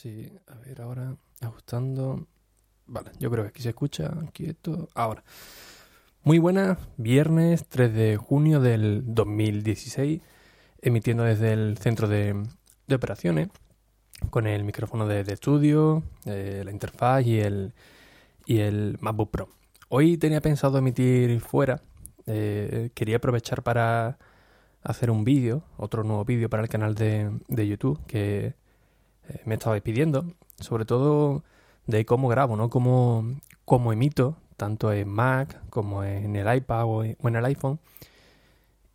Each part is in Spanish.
Sí, a ver, ahora ajustando. Vale, yo creo que aquí se escucha quieto. Ahora. Muy buenas, viernes 3 de junio del 2016, emitiendo desde el centro de, operaciones, con el micrófono de, estudio, eh, la interfaz y el, y el MacBook Pro. Hoy tenía pensado emitir fuera, eh, quería aprovechar para hacer un vídeo, otro nuevo vídeo para el canal de, de YouTube que me estabais pidiendo, sobre todo de cómo grabo, ¿no? Cómo, cómo emito, tanto en Mac como en el iPad o en el iPhone.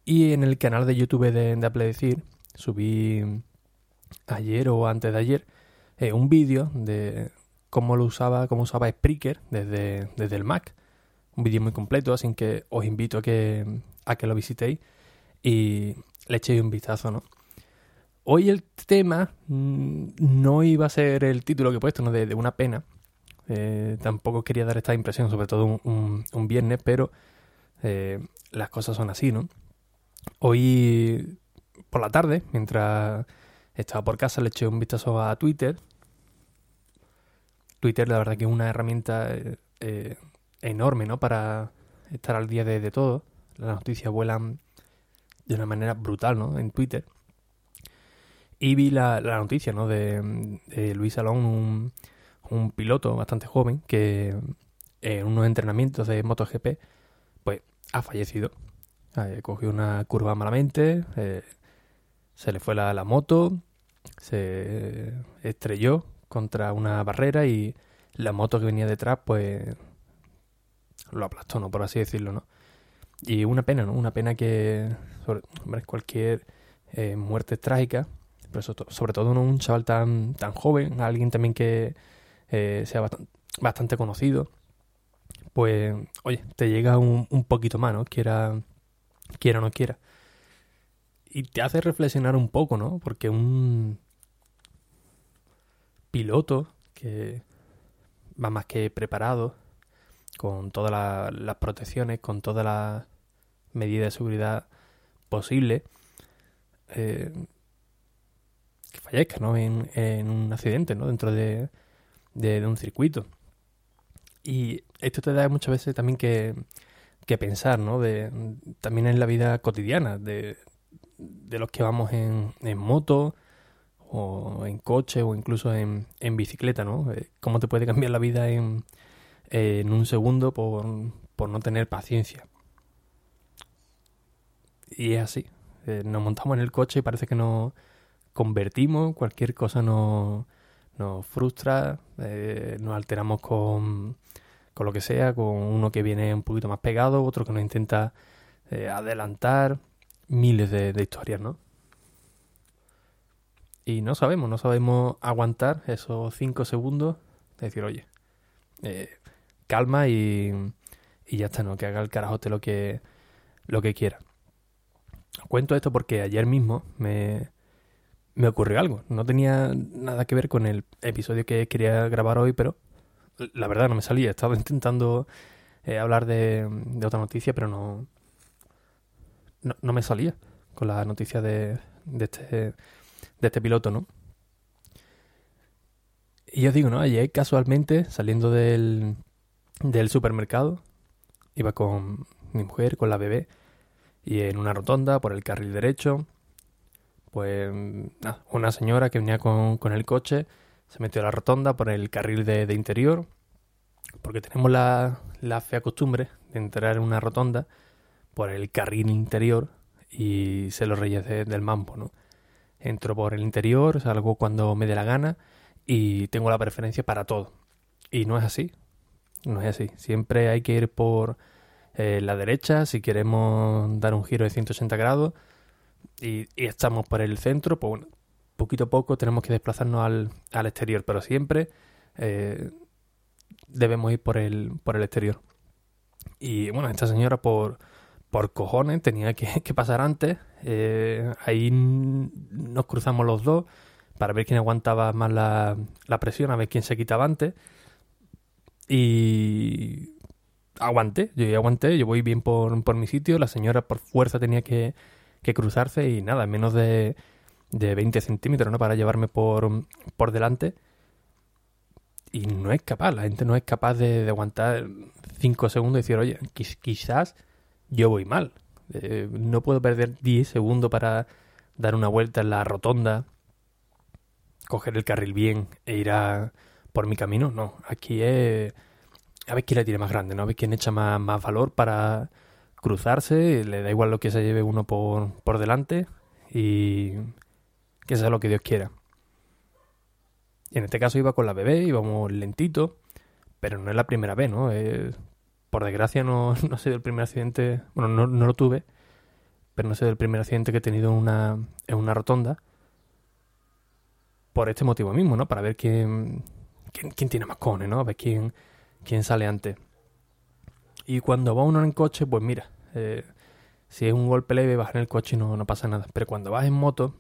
Y en el canal de YouTube de, de Apple Decir subí ayer o antes de ayer eh, un vídeo de cómo lo usaba, cómo usaba Spreaker desde, desde el Mac. Un vídeo muy completo, así que os invito a que, a que lo visitéis y le echéis un vistazo, ¿no? Hoy el tema mm, no iba a ser el título que he puesto, ¿no? De, una pena. Eh, tampoco quería dar esta impresión, sobre todo un, viernes, pero eh, las cosas son así, ¿no? Hoy por la tarde, mientras estaba por casa, le eché un vistazo a Twitter. Twitter, la verdad que es una herramienta eh, enorme, ¿no? Para estar al día de todo. Las noticias vuelan de una manera brutal, ¿no? En Twitter. Y vi la, la noticia, ¿no? De, Luis Salón, un, piloto bastante joven que en unos entrenamientos de MotoGP, pues ha fallecido. Eh, cogió una curva malamente, eh, se le fue la, la, moto, se estrelló contra una barrera y la moto que venía detrás, pues lo aplastó, ¿no? Por así decirlo, ¿no? Y una pena, ¿no? Una pena que hombre, cualquier eh, muerte trágica, sobre, todo ¿no? un chaval tan, tan joven, alguien también que eh, sea bastante, conocido, pues, oye, te llega un, un poquito más, ¿no? Quiera, quiera o no quiera. Y te hace reflexionar un poco, ¿no? Porque un piloto que va más que preparado, con todas la, las protecciones, con todas las medidas de seguridad posibles, eh, que fallezca ¿no? en, un accidente ¿no? dentro de, de, un circuito. Y esto te da muchas veces también que, que pensar, ¿no? De, también en la vida cotidiana, de, de los que vamos en, en moto o en coche o incluso en, en bicicleta, ¿no? Eh, ¿Cómo te puede cambiar la vida en, en un segundo por, por no tener paciencia? Y es así. Eh, nos montamos en el coche y parece que nos convertimos, cualquier cosa nos, nos frustra, eh, nos alteramos con, con lo que sea, con uno que viene un poquito más pegado, otro que nos intenta eh, adelantar, miles de, historias, ¿no? Y no sabemos, no sabemos aguantar esos cinco segundos, de decir, oye, eh, calma y, y ya está, ¿no? Que haga el carajote lo que, lo que quiera. Cuento esto porque ayer mismo me, me ocurrió algo. No tenía nada que ver con el episodio que quería grabar hoy, pero la verdad no me salía. Estaba intentando eh, hablar de, de, otra noticia, pero no, no, no, me salía con la noticia de, de, este, de este piloto, ¿no? Y os digo, ¿no? Ayer casualmente, saliendo del, del supermercado, iba con mi mujer, con la bebé, y en una rotonda por el carril derecho, pues una señora que venía con, con, el coche se metió a la rotonda por el carril de, interior, porque tenemos la, la, fea costumbre de entrar en una rotonda por el carril interior y se lo reyes de, del mambo, ¿no? Entro por el interior, salgo cuando me dé la gana y tengo la preferencia para todo. Y no es así, no es así. Siempre hay que ir por eh, la derecha, si queremos dar un giro de 180 grados y, estamos por el centro, pues bueno, poquito a poco tenemos que desplazarnos al, al exterior, pero siempre eh, debemos ir por el, por el exterior. Y bueno, esta señora por, por cojones tenía que, pasar antes. Eh, ahí nos cruzamos los dos para ver quién aguantaba más la, la presión, a ver quién se quitaba antes. Y aguanté, yo aguanté, yo voy bien por, por mi sitio, la señora por fuerza tenía que, que cruzarse y nada, menos de, de 20 centímetros, ¿no? Para llevarme por, por delante. Y no es capaz, la gente no es capaz de, de aguantar 5 segundos y decir, oye, quiz- quizás yo voy mal. Eh, no puedo perder 10 segundos para dar una vuelta en la rotonda, coger el carril bien e ir a por mi camino. No, aquí es a ver quién le tiene más grande, ¿no? A ver quién echa más, más valor para cruzarse. Le da igual lo que se lleve uno por, por delante y que sea lo que Dios quiera. Y en este caso iba con la bebé, íbamos lentito, pero no es la primera vez, ¿no? Por desgracia no, no ha sido el primer accidente, bueno, no, no lo tuve, pero no ha sido el primer accidente que he tenido en una, en una rotonda. Por este motivo mismo, ¿no? Para ver quién, quién, tiene más cojones, ¿no? A ver quién, quién sale antes. Y cuando va uno en coche, pues mira, eh, si es un golpe leve, vas en el coche y no, no pasa nada. Pero cuando vas en moto,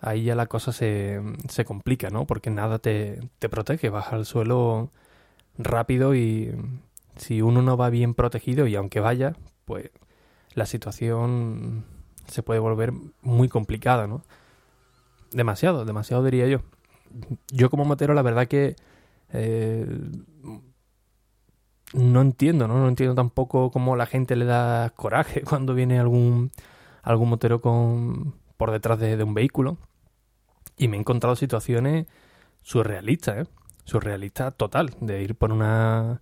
ahí ya la cosa se, se complica, ¿no? Porque nada te, te protege, vas al suelo rápido y si uno no va bien protegido y aunque vaya, pues la situación se puede volver muy complicada, ¿no? Demasiado, demasiado diría yo. Yo como motero la verdad que eh, no entiendo, ¿no? No entiendo tampoco cómo la gente le da coraje cuando viene algún, algún motero con, por detrás de, de un vehículo. Y me he encontrado situaciones surrealistas, ¿eh? Surrealistas total, de ir por una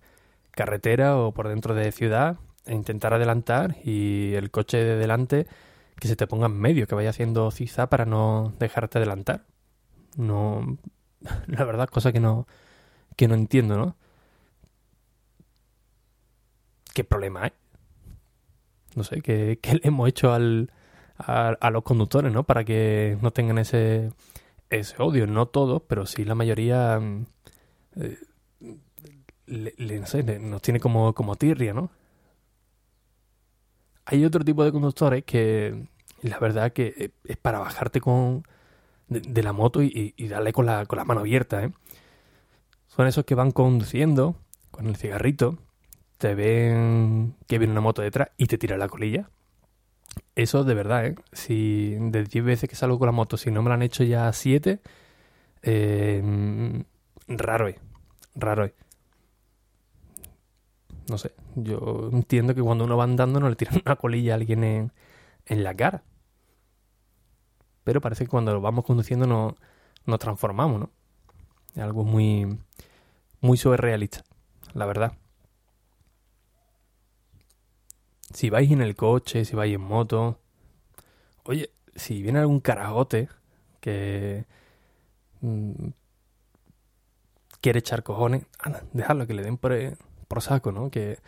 carretera o por dentro de ciudad e intentar adelantar y el coche de delante que se te ponga en medio, que vaya haciendo ciza para no dejarte adelantar. No, la verdad, cosa que no, que no entiendo, ¿no? ¿Qué problema hay? No sé, ¿qué, le hemos hecho al, a, a los conductores, ¿no? Para que no tengan ese, ese odio. No todos, pero sí la mayoría mm, eh, le- no sé, nos tiene como, como tirria, ¿no? Hay otro tipo de conductores que la verdad que eh, es para bajarte con de, de la moto y, y darle con la, con la mano abierta, ¿eh? Son esos que van conduciendo con el cigarrito, te ven que viene una moto detrás y te tira la colilla. Eso de verdad, ¿eh? Si de 10 veces que salgo con la moto, si no me lo han hecho ya 7, eh, raro es, raro es. No sé, yo entiendo que cuando uno va andando no le tiran una colilla a alguien en, en la cara. Pero parece que cuando lo vamos conduciendo no, nos transformamos, ¿no? Es algo muy, muy surrealista, la verdad. Si vais en el coche, si vais en moto, oye, si viene algún carajote que mm, quiere echar cojones, anda, dejadlo que le den por, por saco, ¿no? Que,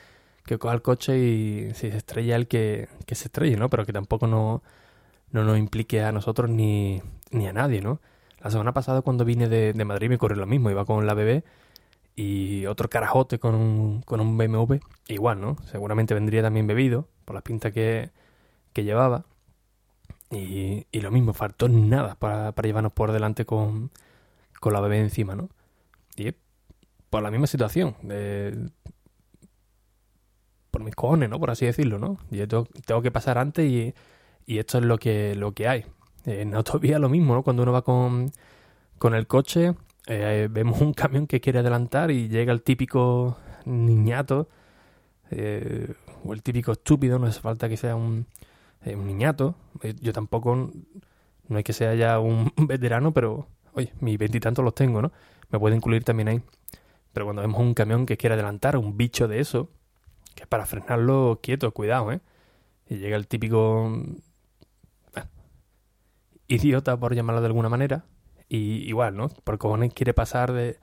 que coja el coche y si se estrella el que, que se estrelle, ¿no? Pero que tampoco no, no nos implique a nosotros ni, ni a nadie, ¿no? La semana pasada cuando vine de, de Madrid me ocurrió lo mismo, iba con la bebé y otro carajote con un, con un BMW, igual, ¿no? Seguramente vendría también bebido, por la pinta que, que llevaba. Y, y lo mismo, faltó nada para, para llevarnos por delante con, con la bebé encima, ¿no? Y es por la misma situación, de- por mis cojones, ¿no? Por así decirlo, ¿no? Yo tengo, que pasar antes y, y esto es lo que, lo que hay. En autovía lo mismo, ¿no? Cuando uno va con, con el coche, eh, vemos un camión que quiere adelantar y llega el típico niñato, eh, o el típico estúpido, no hace falta que sea un, eh, niñato. Yo tampoco, no hay que sea ya un veterano, pero, oye, mis veintitantos los tengo, ¿no? Me puede incluir también ahí. Pero cuando vemos un camión que quiere adelantar, un bicho de eso, que es para frenarlo quieto, cuidado, ¿eh? Y llega el típico idiota, por llamarlo de alguna manera, y igual, ¿no? Por cojones quiere pasar de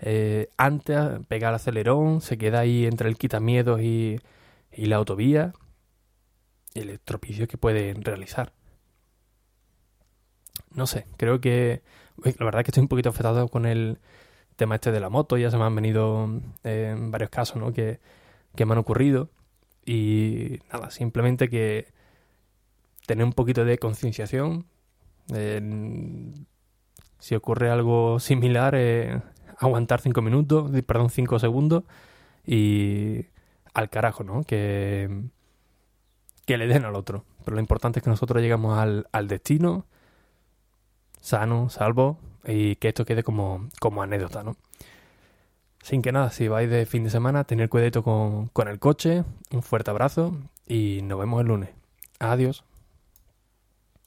eh, antes, pegar el acelerón, se queda ahí entre el quitamiedos y, y la autovía el estropicio que pueden realizar. No sé, creo que la verdad es que estoy un poquito afectado con el tema este de la moto, ya se me han venido eh, varios casos ¿no? que, que me han ocurrido y nada, simplemente que tener un poquito de concienciación. Si ocurre algo similar, eh, aguantar cinco minutos, perdón, cinco segundos y al carajo, ¿no? Que, que le den al otro. Pero lo importante es que nosotros llegamos al, al destino sano, salvo y que esto quede como, como anécdota, ¿no? Sin que nada, si vais de fin de semana, tener cuidado con, con el coche, un fuerte abrazo y nos vemos el lunes. Adiós.